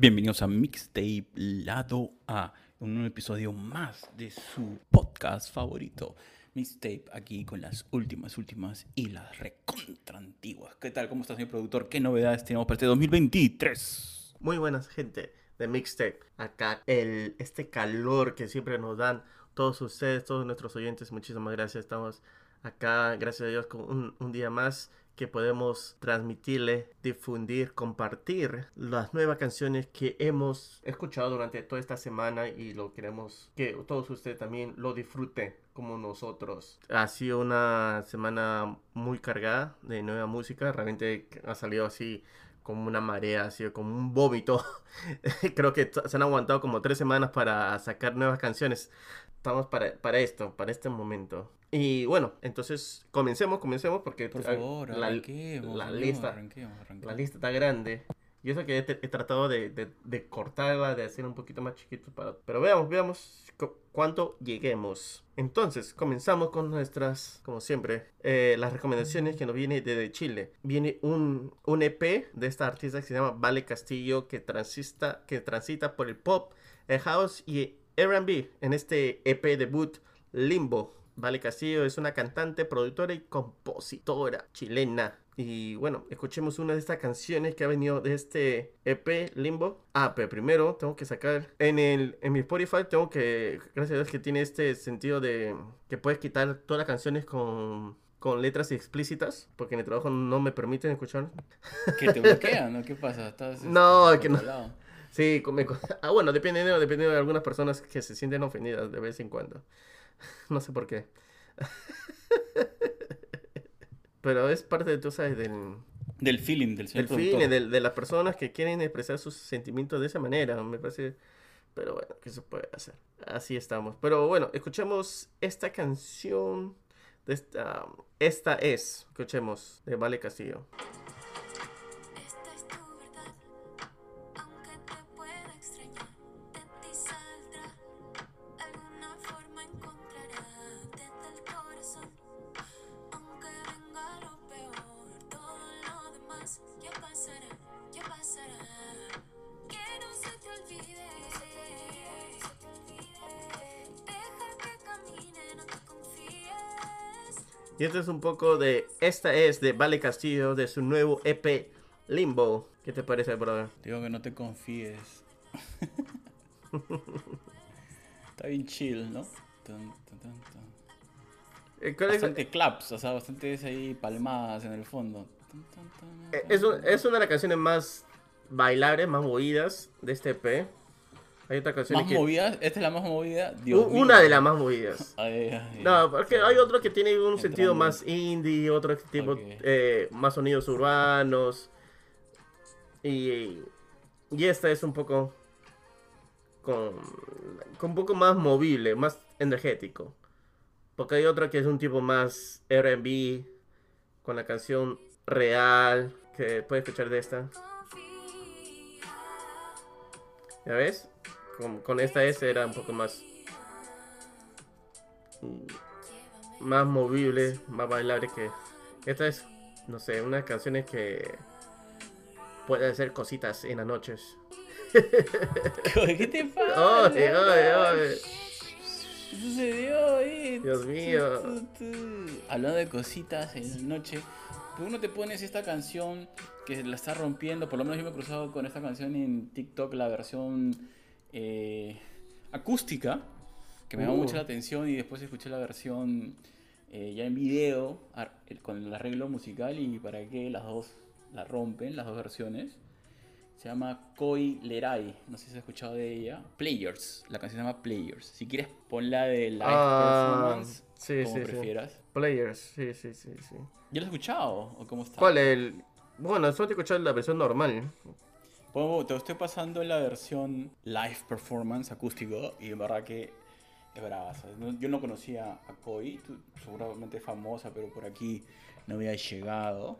Bienvenidos a Mixtape Lado A, un episodio más de su podcast favorito. Mixtape aquí con las últimas, últimas y las recontra antiguas. ¿Qué tal? ¿Cómo está, señor productor? ¿Qué novedades tenemos para este 2023? Muy buenas, gente de Mixtape. Acá, el, este calor que siempre nos dan todos ustedes, todos nuestros oyentes. Muchísimas gracias. Estamos acá, gracias a Dios, con un día más que podemos transmitirle, difundir, compartir las nuevas canciones que hemos escuchado durante toda esta semana y lo queremos que todos ustedes también lo disfruten como nosotros. Ha sido una semana muy cargada de nueva música, realmente ha salido así como una marea, ha sido como un vómito. Creo que se han aguantado como tres semanas para sacar nuevas canciones. Estamos para, para esto, para este momento. Y bueno, entonces comencemos, comencemos porque Por ah, favor, la, arranquemos, la lista, arranquemos, arranquemos. la lista está grande. Y eso que he, he tratado de, de, de, cortarla, de hacer un poquito más chiquito. Para... Pero veamos, veamos cu cuánto lleguemos. Entonces, comenzamos con nuestras, como siempre, eh, las recomendaciones que nos viene desde Chile. Viene un, un EP de esta artista que se llama Vale Castillo, que transita, que transita por el pop, el house y R&B en este EP debut Limbo. Vale Castillo es una cantante, productora y compositora chilena. Y bueno, escuchemos una de estas canciones que ha venido de este EP Limbo. Ah, pero primero tengo que sacar en el en mi Spotify tengo que gracias a Dios que tiene este sentido de que puedes quitar todas las canciones con con letras explícitas, porque en el trabajo no me permiten escuchar. Que te bloquean, ¿no? ¿Qué pasa? ¿Estás, no, estás que no. controlado? Sí, me... ah, bueno, depende de, depende de algunas personas que se sienten ofendidas de vez en cuando. No sé por qué. Pero es parte, tú sabes, del, Del feeling del señor el productor. feeling de, de las personas que quieren expresar sus sentimientos de esa manera. Me parece. Pero bueno, ¿qué se puede hacer? Así estamos. Pero bueno, escuchemos esta canción. De esta, esta es, escuchemos, de Vale Castillo. Y este es un poco de. Esta es de Vale Castillo, de su nuevo EP Limbo. ¿Qué te parece, brother? Digo que no te confíes. Está bien chill, ¿no? Eh, ¿cuál es- Bastante claps, o sea, bastantes ahí palmadas en el fondo. Eh, Es, un- es una de las canciones más bailables, más movidas de este EP. Hay otra canción Más que. movida, esta es la más movida. Dios u- mío. una de las más movidas. Ay, ay, No, porque hay otro que tiene un sentido más indie, otro tipo eh, más sonidos urbanos. Y, y esta es un poco con, con un poco más movible, más energético. Porque hay otro que es un tipo más R&B con la canción real que puedes escuchar de esta. ¿Ya ves? Con, con esta S era un poco más más movible, más bailable que esta es, no sé, unas canciones que pueden hacer cositas en las noches. ¿Qué te pasa? Oye, oye, oye. ¿Qué sucedió ahí? Dios mío. Hablando de cositas en la noche, tú no te pones esta canción que la está rompiendo, por lo menos yo me he cruzado con esta canción en TikTok, la versión eh, acústica, que me llamó Uh. mucho la atención y después escuché la versión eh, ya en video con el arreglo musical y para qué las dos la rompen, las dos versiones. Se llama Koi Lerai, no sé si has escuchado de ella. Players, la canción se llama Players. Si quieres ponla de live Ah, performance, sí, como sí, sí. prefieras. Players, sí, sí, sí, sí. ¿Ya lo has escuchado o cómo está? ¿Cuál el? Bueno, solo te escuchar la versión normal. Pongo- te estoy pasando la versión live performance acústico y en verdad que es brava. Yo no conocía a Koi, tú seguramente famosa, pero por aquí no había llegado.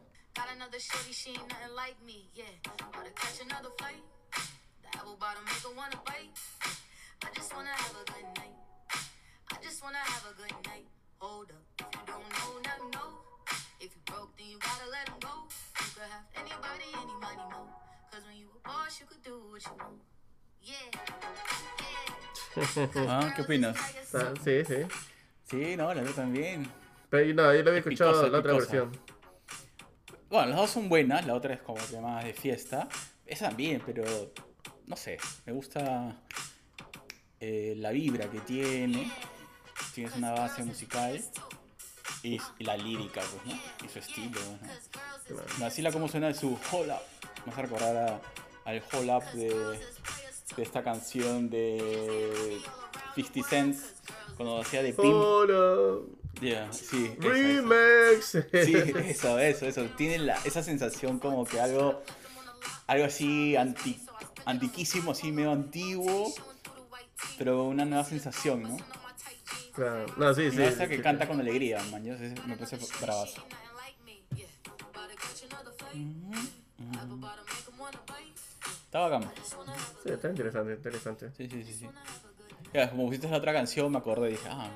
If you broke, then you gotta let him go. You have anybody. Cause when you a boss, you could do what you want. Yeah. Ah, ¿qué opinas? Ah, Sí, sí. Sí, no, la otra también. Pero yo no, yo lo había Es escuchado picosa, la otra picosa. versión. Bueno, las dos son buenas, la otra es como que más de fiesta. Esa también, pero no sé, me gusta eh, la vibra que tiene. Tienes una base musical y, y la lírica, pues, ¿no? Y su estilo, ¿no? Me vacila cómo suena su Hold Up. Me hace recordar a- al Hold Up de, de esta canción de 50 Cents cuando hacía de Pimp. Hola. Yeah, sí, esa, esa. Remix. Sí, eso, eso, eso. Tiene la, esa sensación como que algo, algo así anti, antiquísimo, así medio antiguo, pero una nueva sensación, ¿no? Claro. No, sí, Y sí. me gusta sí, que sí. canta con alegría, man. Yo me parece bravazo. Está bacán. Sí, está interesante, interesante. Sí, sí, sí, sí. Ya, como pusiste la otra canción, me acordé y dije, ah.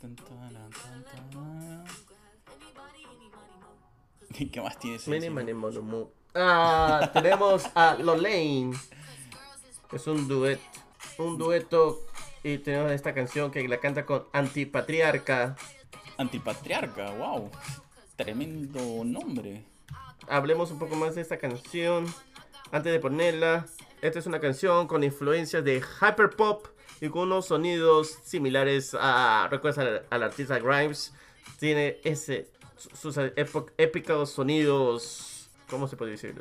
tan, tan, tan, tan. ¿Y qué más tienes? Ah, tenemos a Lolaine. Es un duet. Un dueto. Y tenemos esta canción que la canta con Antipatriarca. Antipatriarca, wow. Tremendo nombre. Hablemos un poco más de esta canción. Antes de ponerla. Esta es una canción con influencias de hyperpop y con unos sonidos similares a. ¿Recuerdas al, al artista Grimes? Tiene ese. su- sus épicos sonidos. ¿Cómo se puede decir?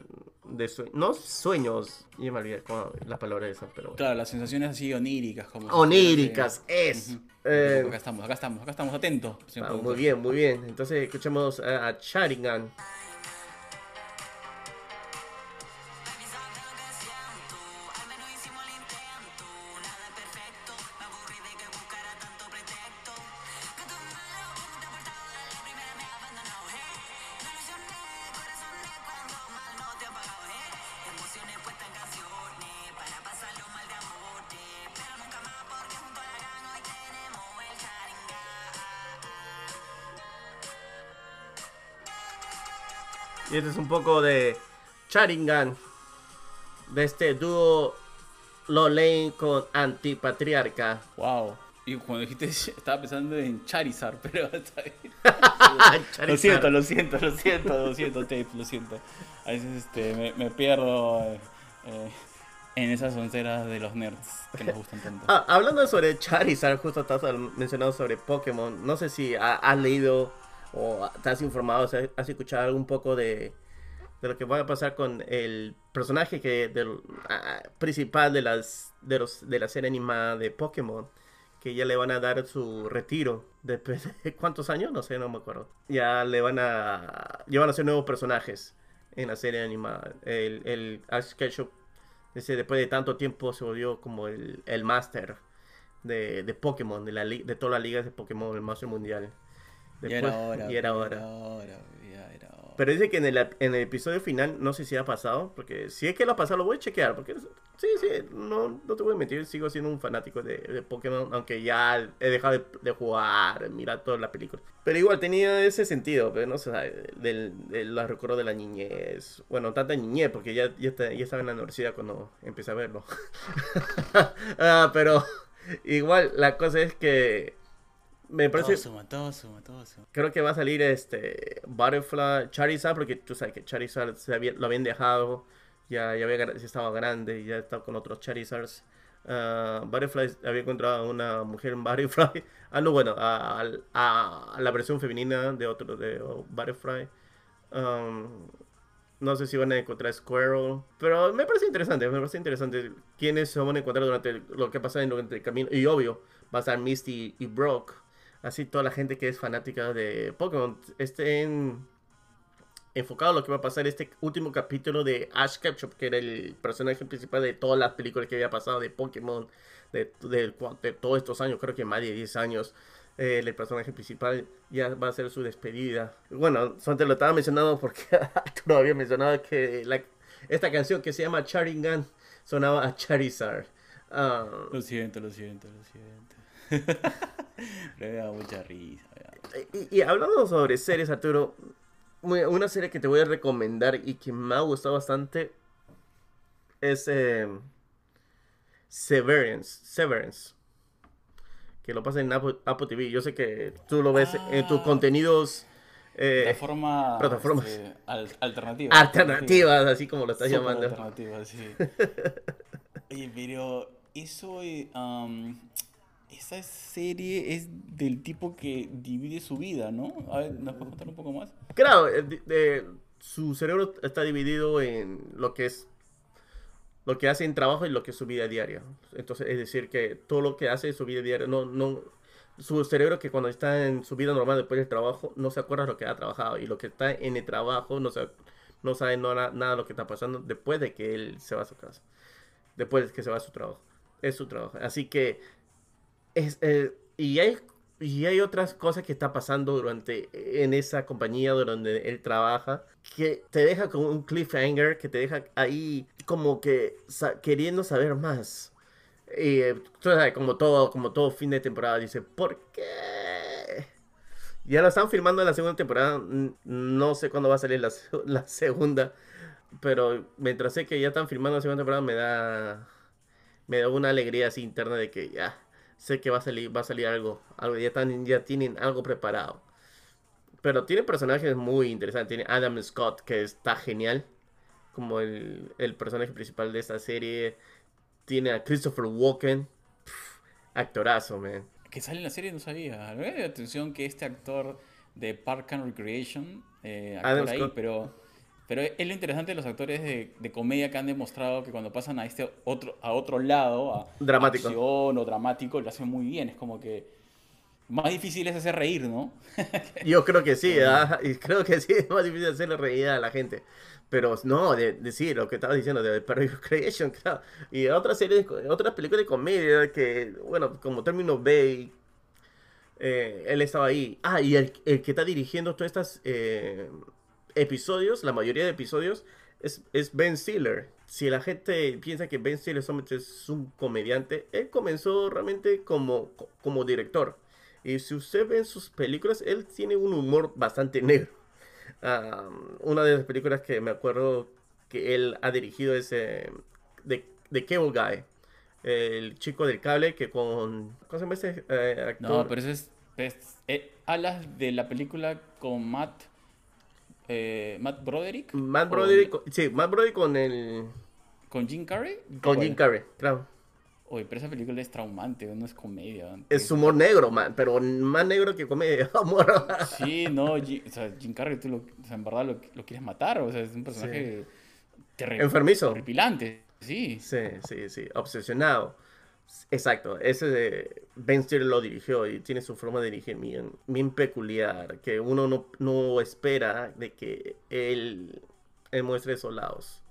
De sue- no sueños. Yo me olvidé cómo la palabra esa, pero. bueno. Claro, las sensaciones así oníricas. Como Oníricas, es. Ujú. Eh, Acá estamos, acá estamos, acá estamos, atentos. ah, muy bien, muy bien. Entonces escuchemos a, a Sharingan. Y este es un poco de Sharingan. De este dúo Lolaine con Antipatriarca. Wow. Y cuando dijiste, estaba pensando en Charizard, pero está bien. Charizard. Lo siento, lo siento, lo siento, lo siento, Tape, lo siento. A veces este, me, me pierdo eh, eh, en esas onceras de los nerds que nos gustan tanto. Ah, hablando sobre Charizard, justo estás mencionando sobre Pokémon. No sé si ha- has leído o has informado, has escuchado un poco de, de lo que va a pasar con el personaje que del, ah, principal de las de los de la serie animada de Pokémon. Que ya le van a dar su retiro. Después de cuántos años, no sé, no me acuerdo. Ya le van a. Ya a ser nuevos personajes en la serie animada. El, el Ash Ketchum después de tanto tiempo se volvió como el, el máster de, de Pokémon, de, la, de todas las ligas de Pokémon, el máster mundial. Ya Después- era hora. y era ya hora. era hora, ya era hora. Pero dice que en el, en el episodio final, no sé si ha pasado, porque si es que lo ha pasado, lo voy a chequear, porque sí, sí, no, no te voy a mentir, sigo siendo un fanático de, de Pokémon, aunque ya he dejado de, de jugar, mirar toda la película. Pero igual tenía ese sentido, pero no sé, del, de los recuerdos de la niñez, bueno, tanta niñez, porque ya, ya, está- ya estaba en la universidad cuando empecé a verlo. Ah, pero igual, la cosa es que me parece... Todo suma, todo suma, todo suma. Creo que va a salir este Butterfly, Charizard, porque tú sabes que Charizard se había- lo habían dejado, ya, ya, había, ya estaba grande, y ya estaba con otros Charizards. Ah, Butterfly había encontrado una mujer en Butterfly. Ah, no, bueno, a, a- a la versión femenina de otro de Butterfly. Um, no sé si van a encontrar Squirrel, pero me parece interesante, me parece interesante quiénes se van a encontrar durante el- lo que pasa en durante el camino. Y obvio, va a estar Misty y Brock. Así toda la gente que es fanática de Pokémon estén enfocado en lo que va a pasar este último capítulo de Ash Ketchum, que era el personaje principal de todas las películas que había pasado de Pokémon, de, de- todos estos años, creo que más de 10 años. Eh, el personaje principal ya va a ser su despedida. Bueno, te lo estaba mencionando porque no habías mencionado que la- esta canción que se llama Charingan sonaba a Charizard. Ah, Lo siento, lo siento, lo siento. Pero me da mucha risa. Y, y hablando sobre series, Arturo, una serie que te voy a recomendar y que me ha gustado bastante es eh, Severance. Severance. Que lo pasa en Apple, Apple TV. Yo sé que tú lo ves en tus Ah. contenidos eh, Plataforma, plataformas. este, al- alternativa. alternativas, así como lo estás Súper llamando. alternativa, sí. Oye, pero eso, am, esa serie es del tipo que divide su vida, ¿no? A ver, ¿nos puedes contar un poco más? Claro, eh, su cerebro está dividido en lo que es lo que hace en trabajo y lo que es su vida diaria. Entonces, es decir, que todo lo que hace en su vida diaria, no, no, su cerebro que cuando está en su vida normal después del trabajo, no se acuerda lo que ha trabajado y lo que está en el trabajo no, se, no sabe nada de lo que está pasando después de que él se va a su casa, después de que se va a su trabajo. Es su trabajo. Así que, es, eh, y hay y hay otras cosas que está pasando durante en esa compañía donde él trabaja que te deja como un cliffhanger, que te deja ahí como que queriendo saber más. Y eh, como todo, como todo fin de temporada, dice, ¿por qué? Ya lo están filmando en la segunda temporada, no sé cuándo va a salir la segunda, pero mientras sé que ya están filmando la segunda temporada me da me da una alegría así interna de que ya sé que va a salir va a salir algo, algo ya están ya tienen algo preparado. Pero tiene personajes muy interesantes, tiene Adam Scott que está genial como el, el personaje principal de esta serie. Tiene a Christopher Walken, Pff, actorazo, man. Que sale en la serie, no sabía. Me la atención que este actor de Park and Recreation, eh, Adam actor ahí, Scott. pero, pero es lo interesante de los actores de, de comedia que han demostrado que cuando pasan a este otro, a otro lado, a Dramático. acción o dramático, lo hacen muy bien. Es como que más difícil es hacer reír, ¿no? Yo creo que sí, ah, y creo que sí, es más difícil hacerle reír a la gente. Pero no, de, de sí, lo que estaba diciendo de Park Creation, claro. Y otras series, otras películas de comedia que, bueno, como término B, eh, él estaba ahí. Ah, y el, el que está dirigiendo todos estos eh, episodios, la mayoría de episodios, es, es Ben Stiller. Si la gente piensa que Ben Stiller solamente es un comediante, él comenzó realmente como, como director. Y si usted ve en sus películas, él tiene un humor bastante negro. Una de las películas que me acuerdo que él ha dirigido es eh, The, The Cable Guy. El chico del cable que con... ¿Cómo se llama ese eh, actor? No, pero eso es... es- eh, hablas de la película con Matt... eh, Matt Broderick. Matt ¿O Broderick, con- sí, Matt Broderick con el... ¿Con Jim Carrey? Con. Jim Carrey, claro. Oye, pero esa película es traumante, no es comedia. Es humor negro, man, pero más negro que comedia. Sí, no, Ji- o sea, Jim Carrey, tú lo, o sea, en verdad lo, lo quieres matar, o sea, es un personaje terri- Enfermizo. horripilante, sí. Sí, sí, sí, obsesionado. Exacto, ese Ben Stiller lo dirigió y tiene su forma de dirigir bien, peculiar, que uno no, no espera de que él, muestre esos lados.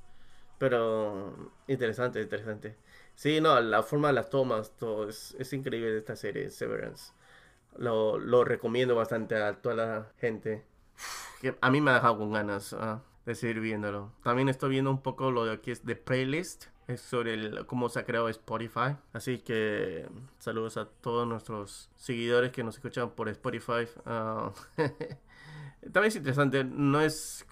Pero interesante, interesante. Sí, no, la forma de las tomas, todo es, es increíble esta serie, Severance. Lo, lo recomiendo bastante a toda la gente. A mí me ha dejado con ganas ah, de seguir viéndolo. También estoy viendo un poco lo de aquí es de playlist. Es sobre el- cómo se ha creado Spotify. Así que saludos a todos nuestros seguidores que nos escuchan por Spotify. Ah, también es interesante. No es,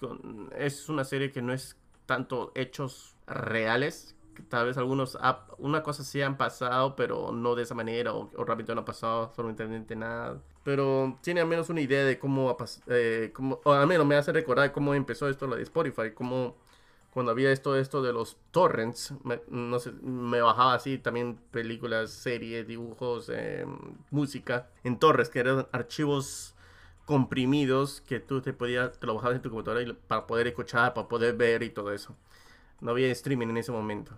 es una serie que no es tanto hechos reales. Tal vez algunos, una cosa sí han pasado, pero no de esa manera, o, o no ha pasado absolutamente nada. Pero tiene al menos una idea de cómo, eh, o al menos me hace recordar cómo empezó esto lo de Spotify, cómo cuando había esto, esto de los torrents, me, bajaba así también películas, series, dibujos, eh, música en torres, que eran archivos comprimidos que tú te podías, te lo bajabas en tu computadora para poder escuchar, para poder ver y todo eso. No había streaming en ese momento.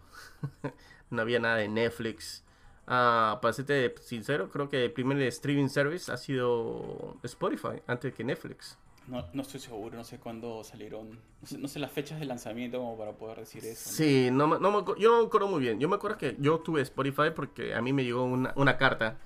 no había nada de Netflix. Ah, para serte sincero, creo que el primer streaming service ha sido Spotify antes que Netflix. No, no estoy seguro, no sé cuándo salieron, no sé, no sé las fechas de lanzamiento como para poder decir eso. ¿no? Sí, no, no acu- yo no me acuerdo muy bien. Yo me acuerdo que yo tuve Spotify porque a mí me llegó una, una carta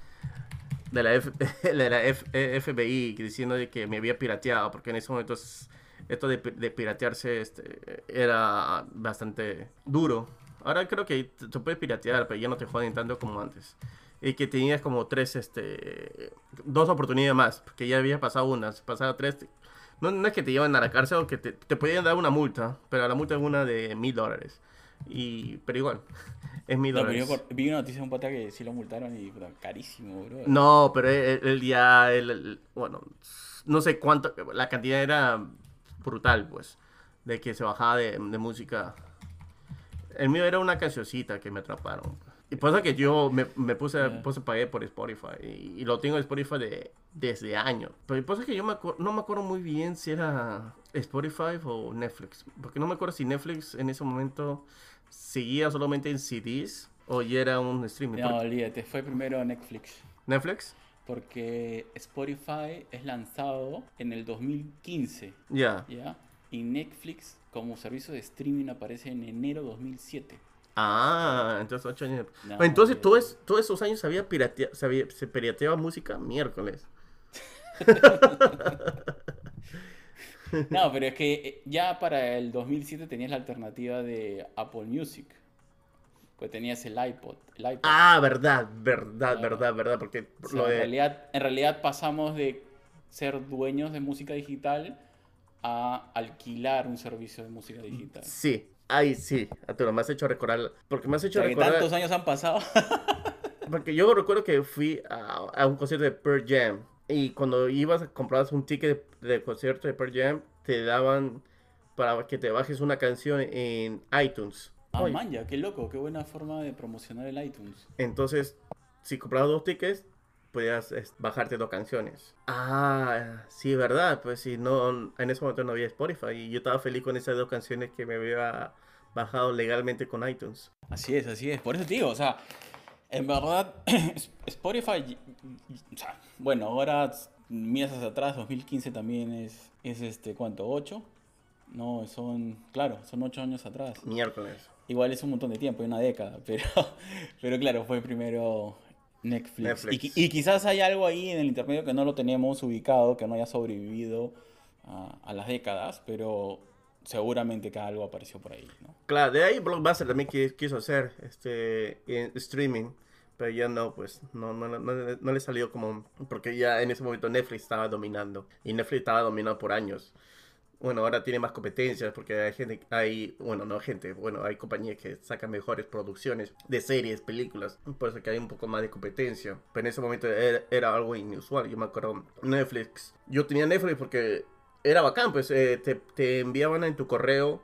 de la, de la FBI diciendo de que me había pirateado, porque en ese momento es- esto de, de piratearse este, era bastante duro. Ahora creo que te, te puedes piratear, pero ya no te joden tanto como antes. Y que tenías como tres, este, dos oportunidades más, porque ya había pasado unas, pasado tres. No, no es que te llevan a la cárcel o que te, te podían dar una multa, pero la multa es una de mil dólares. Y, pero igual, es mi No, pero dólares. cor- vi una noticia de un pata que sí lo multaron y puta, carísimo, bro. No, pero él, él ya, él- él- bueno, no sé cuánto, la cantidad era brutal, pues, de que se bajaba de, de música. El mío era una cancioncita que me atraparon. Y eso que yo me, me puse, Ya. puse pagué por Spotify. Y, y lo tengo en Spotify de, desde años. Pero eso que yo me no me acuerdo muy bien si era Spotify o Netflix. Porque no me acuerdo si Netflix en ese momento seguía solamente en CDs o ya era un streaming. No, olvídate, fue primero Netflix. ¿Netflix? Porque Spotify es lanzado en el 2015, Ya. ¿ya? Y Netflix como servicio de streaming aparece en enero 2007. Ah, entonces ocho años. No, entonces todos, todos esos años se había piratea- se, pirateaba música miércoles. No, pero es que eh, ya para el 2007 tenías la alternativa de Apple Music. Pues tenías el iPod. El iPod. Ah, verdad, verdad, Claro. verdad, verdad, porque O sea, lo en, de... realidad, en realidad pasamos de ser dueños de música digital a alquilar un servicio de música digital. Sí, ay, sí, Arturo, me has hecho recordar, porque me has O hecho sea, recordar, tantos años han pasado. porque yo recuerdo que fui a, a un concierto de Pearl Jam y cuando ibas a comprar un ticket de, de concierto de Pearl Jam, te daban para que te bajes una canción en iTunes. Ah, Oye, man, ya, qué loco, qué buena forma de promocionar el iTunes. Entonces, si comprabas dos tickets, podías bajarte dos canciones. Ah, sí, verdad. Pues si no, en ese momento no había Spotify y yo estaba feliz con esas dos canciones que me había bajado legalmente con iTunes. Así es, así es. Por eso te digo, o sea, en verdad, Spotify, y- y- o sea, bueno, ahora hacia atrás, 2015 también es, es este, ¿cuánto? ¿8? No, son, claro, son 8 años atrás. Miércoles. Igual es un montón de tiempo, una década, pero, pero claro, fue primero Netflix. Y, Netflix. qui- y quizás hay algo ahí en el intermedio que no lo tenemos ubicado, que no haya sobrevivido a, a las décadas, pero seguramente que algo apareció por ahí, ¿no? Claro, de ahí Blockbuster también qui- quiso hacer este streaming, pero ya no, pues no, no, no, no- le salió como porque ya en ese momento Netflix estaba dominando y Netflix estaba dominando por años. Bueno, ahora tiene más competencias porque hay gente, hay, bueno, no gente, bueno, hay compañías que sacan mejores producciones de series, películas, por eso que hay un poco más de competencia. Pero en ese momento era, era algo inusual, yo me acuerdo, Netflix, yo tenía Netflix porque era bacán, pues eh, te, te enviaban en tu correo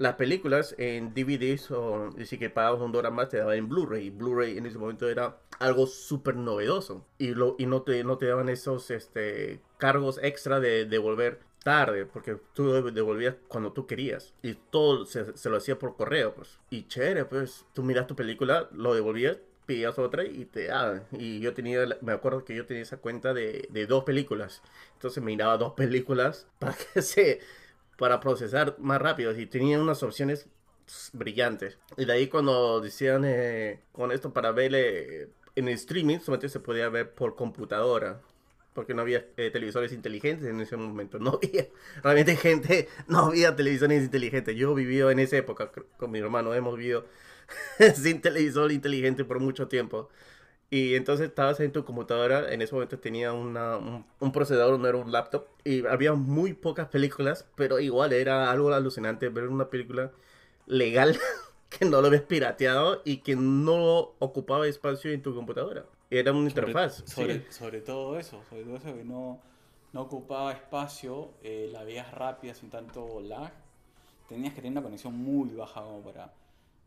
las películas en DVDs o si que pagabas un dólar más te daban en Blu-ray. Blu-ray en ese momento era algo súper novedoso. Y, lo, y no, te, no te daban esos este, cargos extra de devolver tarde, porque tú devolvías cuando tú querías. Y todo se, se lo hacía por correo, pues. Y chévere, pues. Tú miras tu película, lo devolvías, pedías otra y te daban. Y yo tenía, me acuerdo que yo tenía esa cuenta de, de dos películas. Entonces miraba dos películas para que se para procesar más rápido y tenía unas opciones brillantes. Y de ahí cuando decían eh, con esto para ver eh, en el streaming, solamente se podía ver por computadora. Porque no había eh, televisores inteligentes en ese momento. No había, realmente gente, no había televisores inteligentes. Yo viví en esa época con mi hermano, hemos vivido sin televisor inteligente por mucho tiempo. Y entonces estabas en tu computadora, en ese momento tenía una, un, un procesador, no era un laptop, y había muy pocas películas, pero igual era algo alucinante ver una película legal que no lo ves pirateado y que no ocupaba espacio en tu computadora. Era una Sobre- interfaz. Sobre, sí. sobre todo eso, sobre todo eso que no, no ocupaba espacio, eh, la veías rápida sin tanto lag. Tenías que tener una conexión muy baja como para,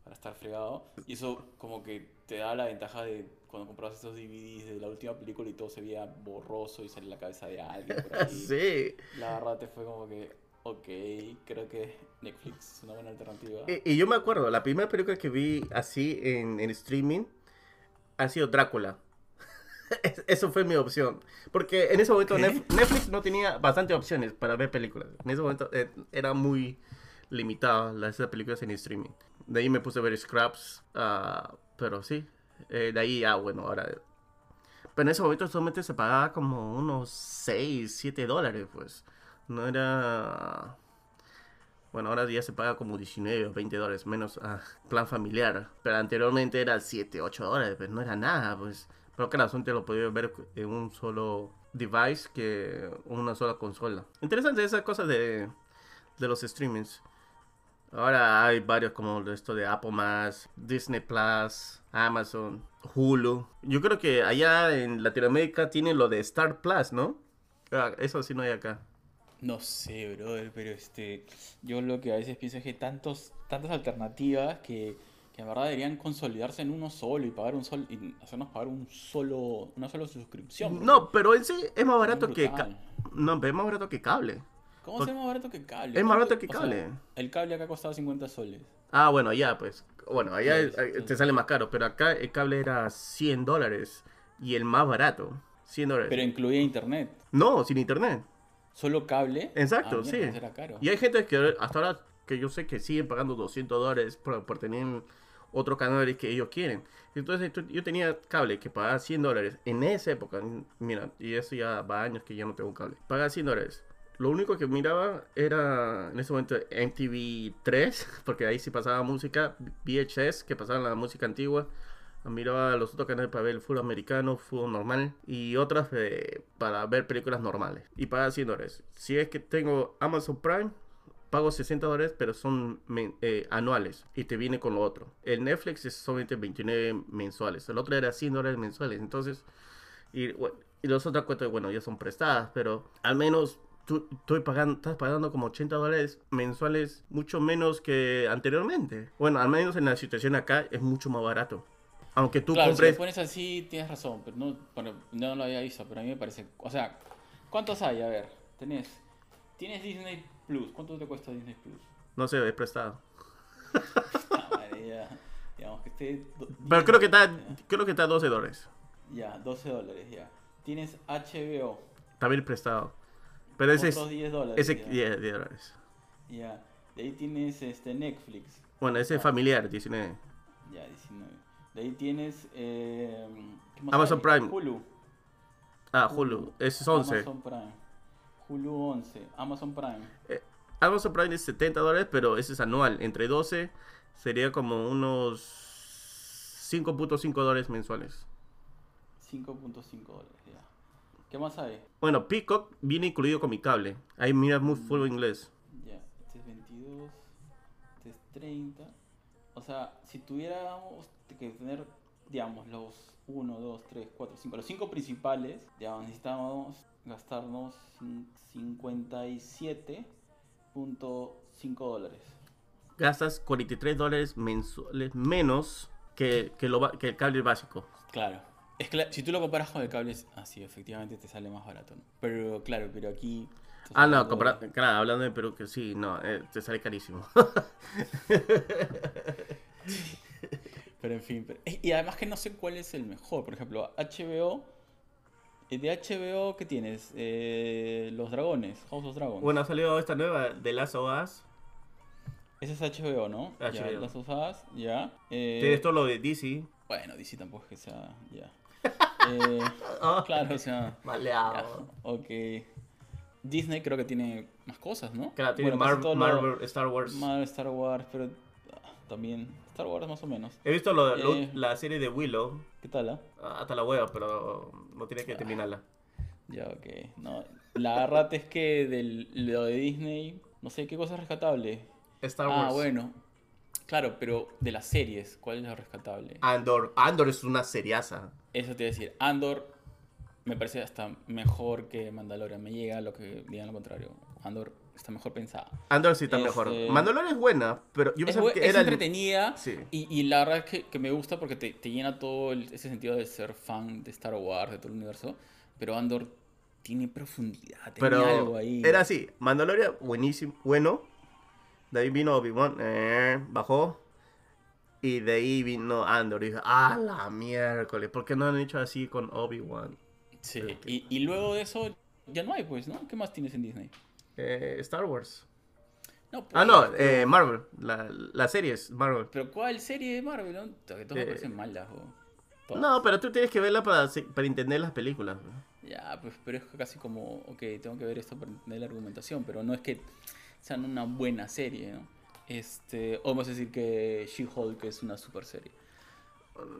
para estar fregado. Y eso como que te da la ventaja de cuando comprabas esos DVDs de la última película y todo se veía borroso y salía la cabeza de alguien por ahí. Sí. La verdad te fue como que, ok, creo que Netflix es una buena alternativa. Y, y yo me acuerdo, la primera película que vi así en, en streaming ha sido Drácula. Es- Eso fue mi opción. Porque en ese momento ¿Qué? Netflix no tenía bastantes opciones para ver películas. En ese momento eh, era muy limitado las películas en streaming. De ahí me puse a ver Scraps. ah, pero sí, eh, de ahí, ah, bueno, ahora... Pero en ese momento solamente se pagaba como unos 6, 7 dólares, pues. No era... Bueno, ahora ya se paga como 19 o 20 dólares, menos ah, plan familiar. Pero anteriormente era 7, 8 dólares, pues no era nada, pues. Pero claro, te lo podía ver en un solo device que una sola consola. Interesante esa cosa de, de los streamings. Ahora hay varios como esto de Apple Más, Disney Plus, Amazon, Hulu. Yo creo que allá en Latinoamérica tienen lo de Star Plus, ¿no? Ah, Eso sí no hay acá. No sé, brother, pero este, yo lo que a veces pienso es que tantos, tantas alternativas que, que en verdad deberían consolidarse en uno solo y pagar un solo, y hacernos pagar un solo, una sola suscripción. No, pero en sí es más barato es que... No, pero es más barato que cable. ¿Cómo por- se más barato que cable? Es más ¿Cuánto- barato que o sea, cable. el cable acá costaba 50 soles. Ah, bueno, allá pues. Bueno, allá Sí, sí, sí. te sale más caro, pero acá el cable era 100 dólares y el más barato, 100 dólares. Pero incluía internet. No, sin internet. Solo cable. Exacto, Ah, sí. pues Era caro. Y hay gente que hasta ahora que yo sé que siguen pagando 200 dólares por, por tener otro canal que ellos quieren. Entonces yo tenía cable que pagaba 100 dólares en esa época. Mira, y eso ya va años que ya no tengo cable. Pagaba 100 dólares. Lo único que miraba era en ese momento MTV 3, porque ahí sí pasaba música, VHS, que pasaba la música antigua. Miraba los otros canales para ver el fútbol americano, fútbol normal y otras eh, para ver películas normales. Y pagaba 100 dólares. Si es que tengo Amazon Prime, pago 60 dólares, pero son eh, anuales y te viene con lo otro. El Netflix es solamente 29 mensuales. El otro era 100 dólares mensuales. Entonces, y, bueno, y las otras cuentas, bueno, ya son prestadas, pero al menos tú estoy pagando, estás pagando como 80 dólares mensuales, mucho menos que anteriormente. Bueno, al menos en la situación acá es mucho más barato. Aunque tú claro, si compres... lo pones así, tienes razón, pero no, bueno, no lo había visto, pero a mí me parece, o sea, ¿cuántos hay? A ver, tenés, tienes Disney Plus, ¿cuánto te cuesta Disney Plus? No sé, es prestado. Ah, vale, ya, digamos que esté... Pero 10 creo que está, creo que está a 12 dólares. Ya, Ya, 12 dólares, ya. Tienes HBO, También prestado. Pero ese es... otros 10 dólares. Ese ya. 10 dólares. Ya, de ahí tienes este, Netflix, Bueno, ese es familiar, 19. ya, 19. De ahí tienes... Eh, ¿qué más Amazon hay? Prime. Hulu. Ah, Hulu, ese es 11. Amazon Prime. Hulu 11. Amazon Prime. Amazon Prime es 70 dólares, pero ese es anual. Entre 12 sería como unos 5.5 dólares mensuales. 5.5 dólares, ya. ¿Qué más hay? Bueno, Peacock viene incluido con mi cable. Ahí mira muy full inglés. Ya, este es 22, este es 30. O sea, si tuviéramos que tener, digamos, los 1, 2, 3, 4, 5, los 5 principales, digamos, necesitamos gastarnos cin- 57.5 dólares. Gastas 43 dólares mensuales menos que, que, lo, que el cable básico. Claro. Es que la- si tú lo comparas con el cable, es- ah, efectivamente te sale más barato. ¿no? Pero claro, pero aquí... Ah, no, hablando de- compara- claro, hablando de Perú, que sí, no, eh, te sale carísimo. Pero en fin, pero- y además que no sé cuál es el mejor. Por ejemplo, HBO. eh, De HBO, ¿qué tienes? Eh, Los Dragones, House of Dragons. bueno, ha salido esta nueva de Last of Us. Ese es HBO, ¿no? Ya, HBO. Last of Us, ya. Eh, Tienes todo lo de DC. Bueno, DC tampoco es que sea. Ya. Eh, claro, o sea. ya, Maleado. ok. Disney creo que tiene más cosas, ¿no? Claro, tiene Bueno, Marvel, Star Wars. Marvel, Star Wars, pero ah, también. Star Wars más o menos. He visto lo- lo- Eh. la serie de Willow. ¿Qué tal, ah? Ah, Hasta la hueva, pero no tiene que terminarla. Ya, ok. No, la verdad es que del, lo de Disney, no sé, ¿qué cosa es rescatable? Star ah, Wars. bueno. Claro, pero de las series, ¿cuál es lo rescatable? Andor. Andor es una seriaza. Eso te iba a decir. Andor me parece hasta mejor que Mandalorian. Me llega lo que digan lo contrario. Andor está mejor pensada. Andor sí está mejor. Mandalorian es buena, pero yo Es, pensaba bu- que es era entretenida Sí. y, y la verdad es que, que me gusta porque te, te llena todo el- ese sentido de ser fan de Star Wars, de todo el universo. Pero Andor tiene profundidad, Pero algo ahí. era así. Mandalorian, buenísimo, bueno. De ahí vino Obi-Wan, eh, bajó. Y de ahí vino Andor. Y dije, ah, la miércoles. ¿Por qué no han hecho así con Obi-Wan? Sí, que- y, y luego de eso ya no hay, pues, ¿no? ¿Qué más tienes en Disney? Eh, Star Wars. No, Ah, pues, no, pero, eh, Marvel. La, la serie es Marvel. pero ¿cuál serie de Marvel? No? Que todas me Eh, parecen malas, o. No, pero tú tienes que verla para, para entender las películas. ¿no? Ya, pues, pero es casi como, ok, tengo que ver esto para entender la argumentación, pero no es que sean una buena serie, ¿no? Este, o vamos a decir que She-Hulk es una super serie.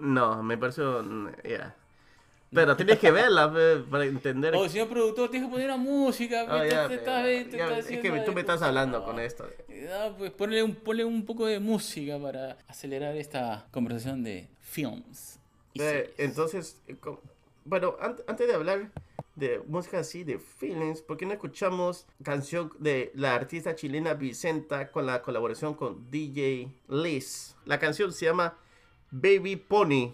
No, me pareció. mm, ya. Pero tienes que verla para entender. Oh, señor productor, tienes que poner la música. Pe, ya, te- te pe, estás- ya, te ya, estás es que tú me estás hablando con esto. Pues ponle un, ponle un poco de música para acelerar esta conversación de films. y Eh, entonces, eh, bueno, an- antes de hablar de música así, de feelings, ¿por qué no escuchamos canción de la artista chilena Vicenta con la colaboración con DJ Liz? La canción se llama Baby Pony.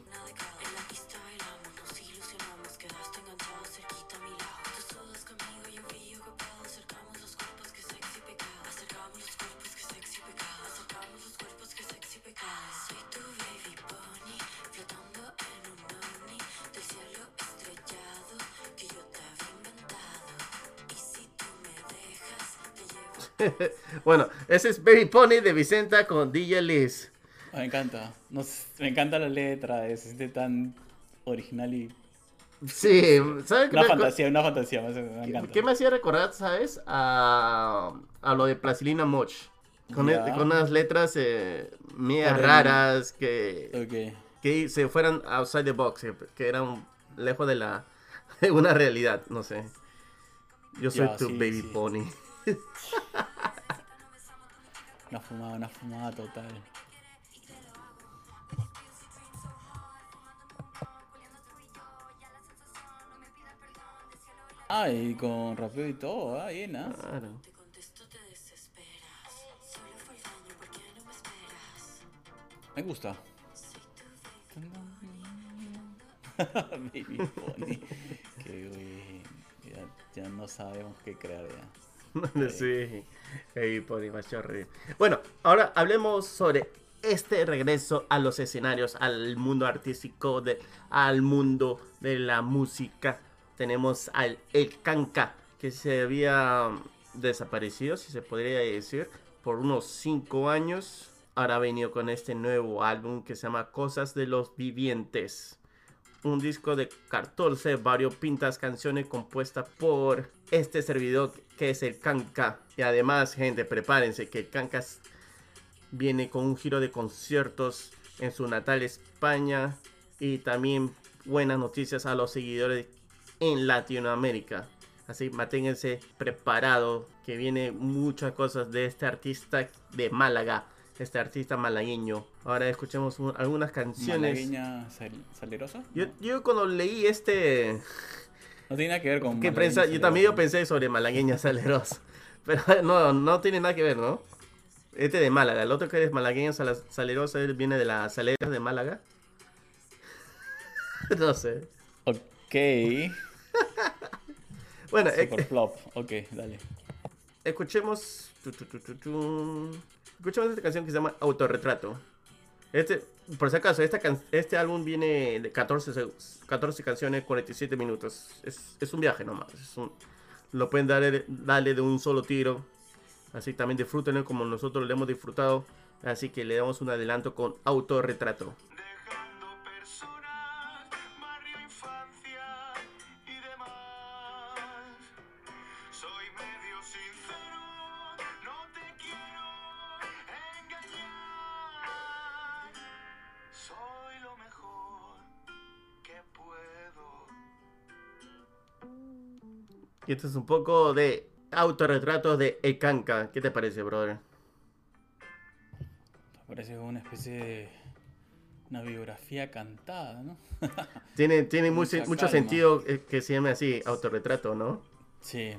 Ese es Baby Pony de Vicenta con DJ Liz. Me encanta. Me encanta la letra, se siente tan original y. Sí, ¿sabes qué Una fantasía, una fantasía, me, me encanta. ¿Qué me hacía recordar, sabes? A, a lo de Plastilina Moch. Con, e- con unas letras eh, Correcto. raras que, Ok. que se fueran outside the box, eh, que eran lejos de la de una realidad, no sé. Yo soy tu sí, baby sí. pony. Una fumada, una fumada total. Ah, y con rapeo y todo, ah, bien, ah. Claro. Te contesto, te desesperas. Solo fue el daño, ¿por qué no me gusta. Baby Pony. Qué güey. Ya, ya no sabemos qué crear ya. sí, hacía reír. Bueno, ahora hablemos sobre este regreso a los escenarios, al mundo artístico, de, al mundo de la música. Tenemos al El Canca, que se había desaparecido, si se podría decir, por unos 5 años. Ahora ha venido con este nuevo álbum que se llama Cosas de los Vivientes. Un disco de 14 variopintas canciones compuesta por este servidor que es el Canca. Y además, gente, prepárense que el Canca viene con un giro de conciertos en su natal España y también buenas noticias a los seguidores en Latinoamérica. Así manténganse preparados que viene muchas cosas de este artista de Málaga, este artista malagueño. Ahora escuchemos un- algunas canciones. Malagueña sal- salerosa. Yo, yo cuando leí este No tiene nada que ver con. malagueña prensa, yo también yo pensé sobre malagueña salerosa, pero no, no tiene nada que ver, ¿no? Este de Málaga, el otro que es malagueña salerosa, él viene de las saleras de Málaga. no sé. Ok. Bueno, eh, Super flop. Ok, dale. escuchemos. tu, tu, tu, tu, tu. Escuchemos esta canción que se llama Autorretrato. Este, por si acaso, este álbum viene de 14, seg- 14 canciones, 47 minutos. Es, es un viaje nomás. es un- lo pueden darle, darle de un solo tiro. Así también disfrútenlo como nosotros lo hemos disfrutado. Así que le damos un adelanto con Autorretrato. Y esto es un poco de autorretrato de Ekanka. ¿Qué te parece, brother? Parece como una especie de. Una biografía cantada, ¿no? Tiene, tiene mucho, mucho sentido eh, que se llame así, autorretrato, ¿no? Sí.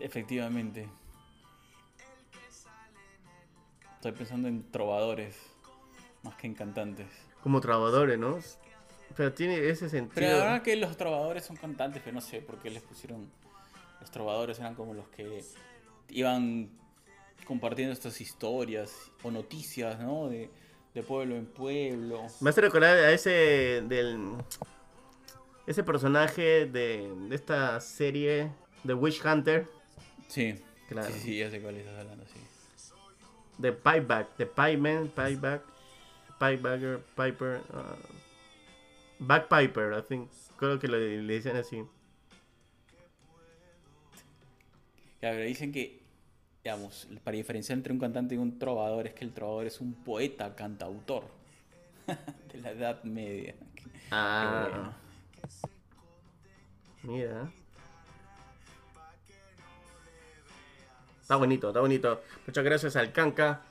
Efectivamente. Estoy pensando en trovadores. Más que en cantantes. Como trabajadores, ¿no? Pero tiene ese Pero sentido. la verdad que los trovadores son cantantes, pero no sé por qué les pusieron. Los trovadores eran como los que iban compartiendo estas historias o noticias, ¿no? De, de pueblo en pueblo. Me hace recordar a ese del ese personaje de, de esta serie de Witch Hunter Sí, Claro. sí, sí, ya sé cuál estás hablando, sí. de Pipeback, de Pipeman, Pipeback, Pipebacker, Piper, uh, Backpiper, I think, creo que le, le dicen así. Claro, dicen que, digamos, para diferenciar entre un cantante y un trovador es que el trovador es un poeta cantautor de la Edad Media. Ah, bueno. mira. Está bonito, está bonito. Muchas gracias al Canca.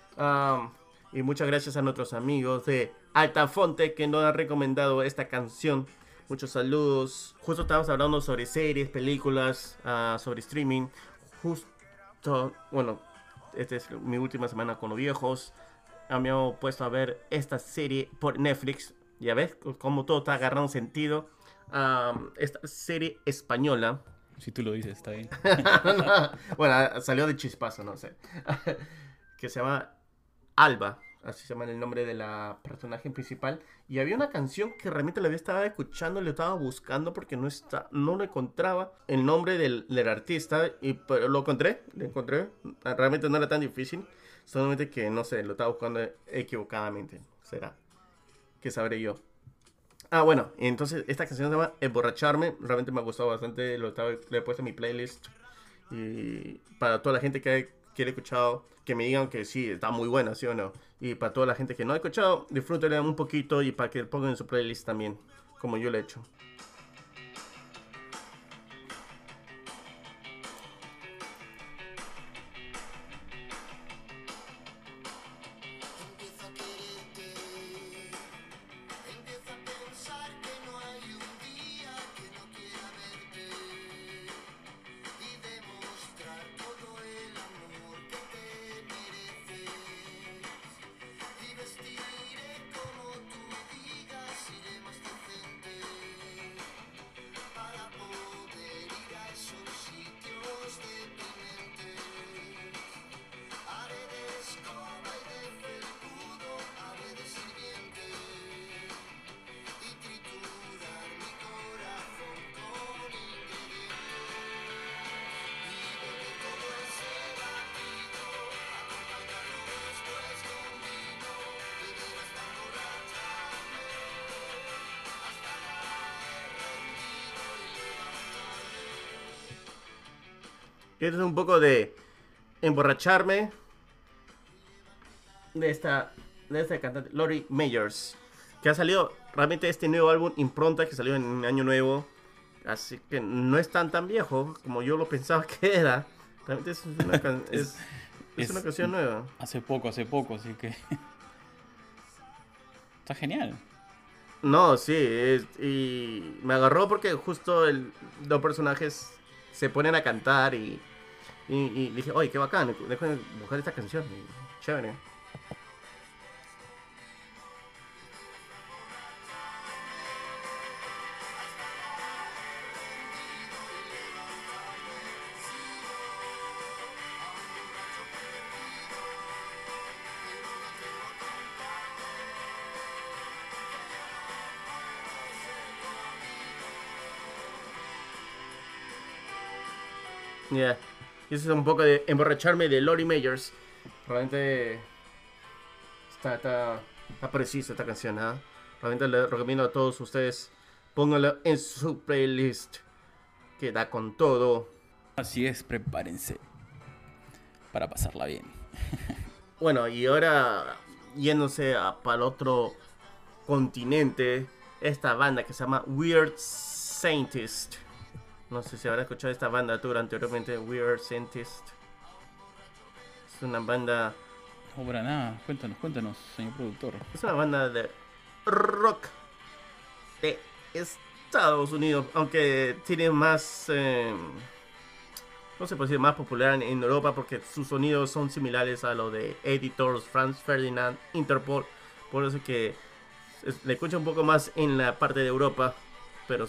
y muchas gracias a nuestros amigos de Altafonte que nos han recomendado esta canción. Muchos saludos. Justo estábamos hablando sobre series, películas, ah, sobre streaming. Justo, bueno, esta es mi última semana con los viejos. Ah, Me he puesto a ver esta serie por Netflix. Ya ves cómo todo está agarrando sentido. Am, esta serie española Si tú lo dices, está bien. bueno, salió de chispazo, no sé. que se llama Alba, así se llama el nombre de la personaje principal. Y había una canción que realmente la había estado escuchando, le estaba buscando porque no está, no encontraba el nombre del, del artista. Y pero lo encontré, lo encontré. Realmente no era tan difícil. Solamente que no sé, lo estaba buscando equivocadamente. Será. Que sabré yo. Ah, bueno, entonces esta canción se llama Emborracharme. Realmente me ha gustado bastante. Lo estaba, le he puesto en mi playlist. Y para toda la gente que, que escuchado, que me digan que sí, está muy buena, ¿sí o no? Y para toda la gente que no ha escuchado, disfrútenla un poquito y para que pongan en su playlist también, como yo lo he hecho. Esto es un poco de emborracharme de esta, de esta cantante, Lori Meyers, que ha salido realmente este nuevo álbum Impronta que salió en Año Nuevo. Así que no es tan tan viejo como yo lo pensaba que era. Realmente es una, can- es, Es- es es- una canción nueva. Hace poco, hace poco, así que. Está genial. No, sí, es- y me agarró porque justo el, los personajes se ponen a cantar y, y, dije, oye, qué bacán, déjame buscar esta canción, chévere. Y eso es un poco de emborracharme de Lori Meyers. Realmente está, está, está precisa esta canción, ¿ah? Realmente le recomiendo a todos ustedes pónganla en su playlist. Que da con todo. Así es, prepárense. Para pasarla bien. Bueno, y ahora yéndose a, para el otro continente, esta banda que se llama Weird Scientist. No sé si habrá escuchado esta banda tú anteriormente, Weird Scientist. Es una banda, No, para nada. Cuéntanos, cuéntanos, señor productor. es una banda de rock de Estados Unidos, aunque tiene más, eh, no se puede decir más popular en, Europa porque sus sonidos son similares a los de Editors, Franz Ferdinand, Interpol, por eso que le escucha un poco más en la parte de Europa, pero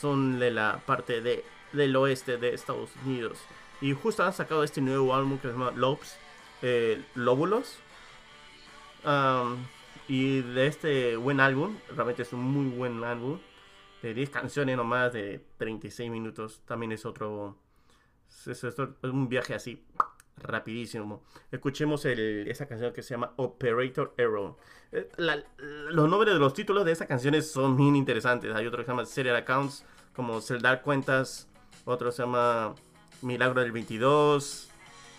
son de la parte de, del oeste de Estados Unidos. Y justo han sacado este nuevo álbum que se llama Lobes, eh, Lóbulos. Am, y de este buen álbum, realmente es un muy buen álbum. De 10 canciones nomás, de 36 minutos. También es otro. Es, es un viaje así, rapidísimo. Escuchemos el- esa canción que se llama Operator Arrow. Eh, los nombres de los títulos de esas canciones son bien interesantes. Hay otro que se llama Serial Accounts, como Celdar Cuentas. Otro se llama Milagro del 22.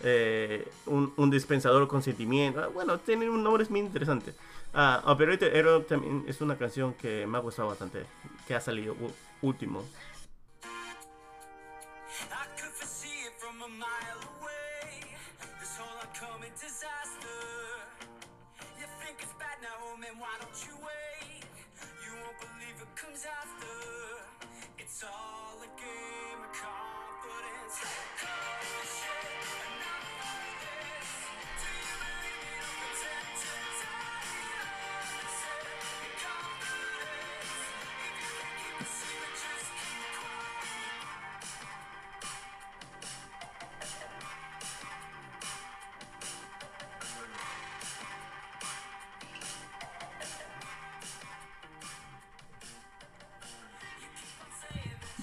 eh, un, dispensador con sentimiento. Ah, Bueno, tienen un nombre muy interesante. Ah, Operator Hero también es una canción que me ha gustado bastante, que ha salido último.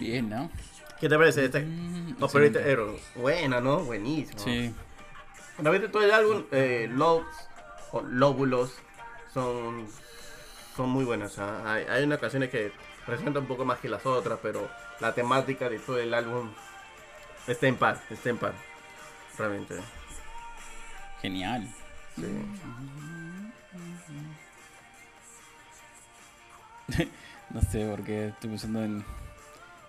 Bien, ¿no? ¿Qué te parece este Mm, Operator. Hero? Buena, ¿no? Buenísimo. Sí. Realmente todo el álbum, eh, Lobes o Lóbulos, son, son muy buenas. ¿ah? Hay, hay unas canciones que presentan un poco más que las otras, pero la temática de todo el álbum está en par, está en par. Realmente. Genial. Sí. No sé, porque estoy pensando en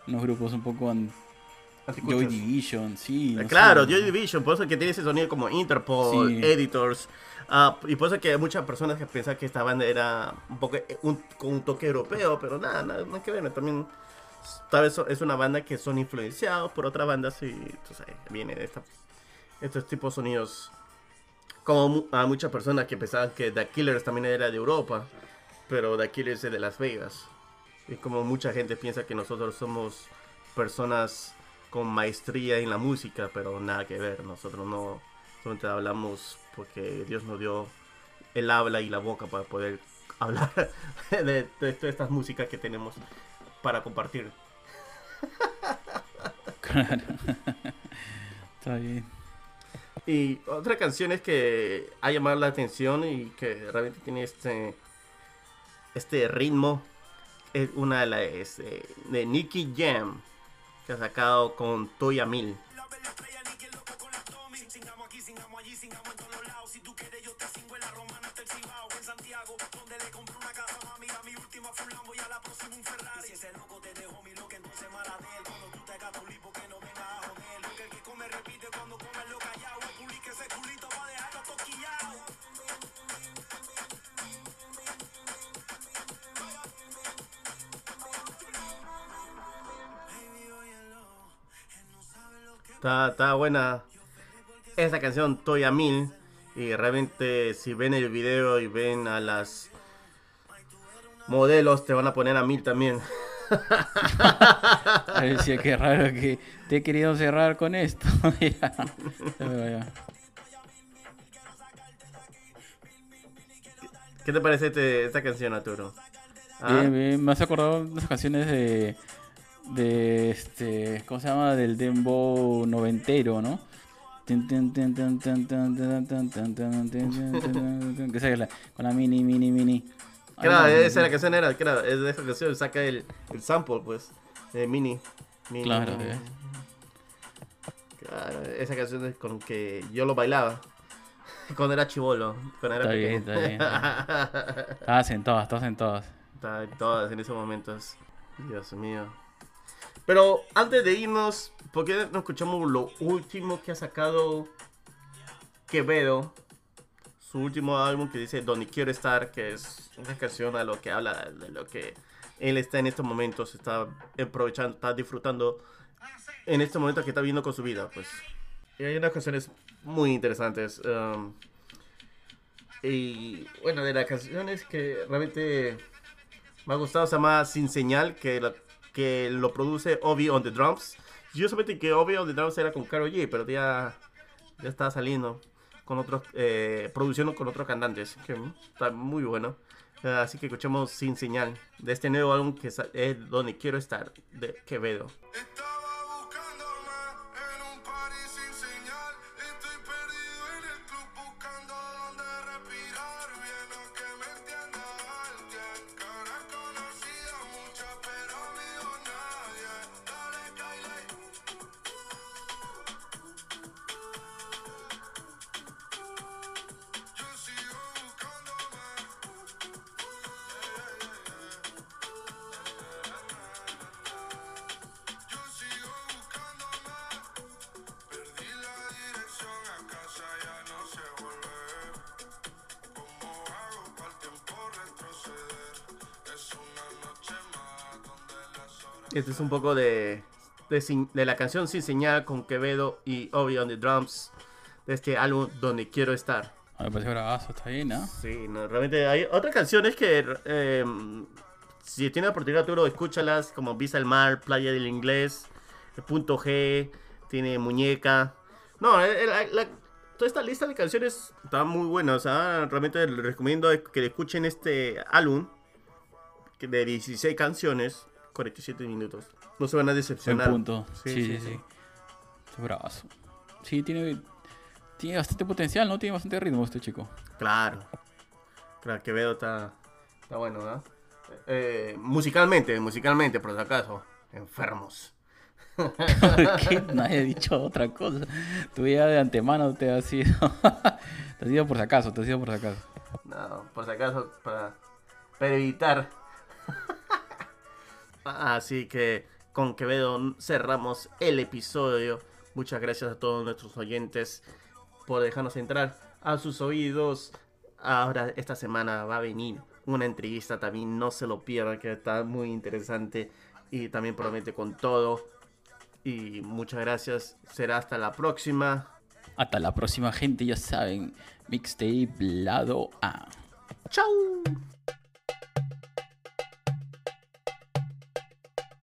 unos grupos un poco Anticuchos. Joy Division, sí. no Eh, Claro, sé. Joy Division, por eso que tiene ese sonido como Interpol, Sí. Editors, ah, y por eso que hay muchas personas que piensan que esta banda era un poco eh, un, con un toque europeo, pero nada, nada, nada que ver, también tal vez es una banda que son influenciados por otras bandas y sabes, viene de esta- estos tipos de sonidos, como a muchas personas que pensaban que The Killers también era de Europa, pero The Killers es de Las Vegas, y como mucha gente piensa que nosotros somos personas con maestría en la música, pero nada que ver. Nosotros no solamente hablamos porque Dios nos dio el habla y la boca para poder hablar de, de todas estas músicas que tenemos para compartir. Claro. Está bien. Y otra canción es que ha llamado la atención y que realmente tiene este este ritmo es una de las de, de Nicky Jam que ha sacado con Toya Mil. Cuando lo Está, está buena esa canción Toya Mil. Y realmente si ven el video y ven a las modelos te van a poner a mil también. A decía que raro que te he querido cerrar con esto. Ya. Ya. ¿Qué te parece este- esta canción, Arturo? ¿Ah? Bien, bien. Me has acordado de canciones de de este, ¿cómo se llama? Del dembow noventero, ¿no? que sea, con la mini, mini, mini. Claro, esa era la canción, era, claro, es de esa canción, saca el, el sample, pues, de mini, mini. Claro, mini. claro, esa canción es con que yo lo bailaba. Cuando era chivolo, cuando era está pequeño. Bien, está bien, está bien. Estabas en todas, todas en todas. Estaba en todas en esos momentos. Dios mío. Pero antes de irnos, ¿por qué no escuchamos lo último que ha sacado Quevedo? Su último álbum que dice Donde Quiero Estar, que es una canción a lo que habla de lo que él está en estos momentos, está aprovechando, está disfrutando en este momento que está viendo con su vida, pues. Y hay unas canciones muy interesantes. um, y bueno, de las canciones que realmente me ha gustado se llama Sin Señal, que, la- que lo produce Obi on the Drums. Yo solamente que Obi on the Drums era con Karol G, pero ya, ya está saliendo con otros, eh, produciendo con otros cantantes, que está muy bueno. Eh, así que escuchemos Sin Señal de este nuevo álbum que es Donde Quiero Estar, de Quevedo. Este es un poco de, de, sin- de la canción Sin Señal con Quevedo y Obi on the Drums de este álbum Donde Quiero Estar. Ah, Me parece bravazo, está bien, ¿ah? Sí, no, realmente hay otras canciones que eh, si tienes oportunidad tú lo escúchalas como Visa el Mar, Playa del Inglés, Punto G, tiene Muñeca. No, la- la- toda esta lista de canciones está muy buena, o sea, realmente les recomiendo que escuchen este álbum de 16 canciones, 47 minutos. No se van a Buen decepcionar. punto. Sí, sí, sí. Está bravazo. Sí, tiene, tiene bastante potencial, ¿no? Tiene bastante ritmo este chico. Claro. Claro, Quevedo está, está bueno, ¿no? Eh, musicalmente, musicalmente, por si acaso. Enfermos. que nadie ha dicho otra cosa. Tú ya de antemano te has ido. te has ido por si acaso, te has ido por si acaso. No, por si acaso, para, para evitar. Así que con Quevedo cerramos el episodio. Muchas gracias a todos nuestros oyentes por dejarnos entrar a sus oídos. Ahora, esta semana va a venir una entrevista también, no se lo pierdan, que está muy interesante y también promete con todo. Y muchas gracias, será hasta la próxima. Hasta la próxima, gente. Ya saben, mixtape lado A. ¡Chao!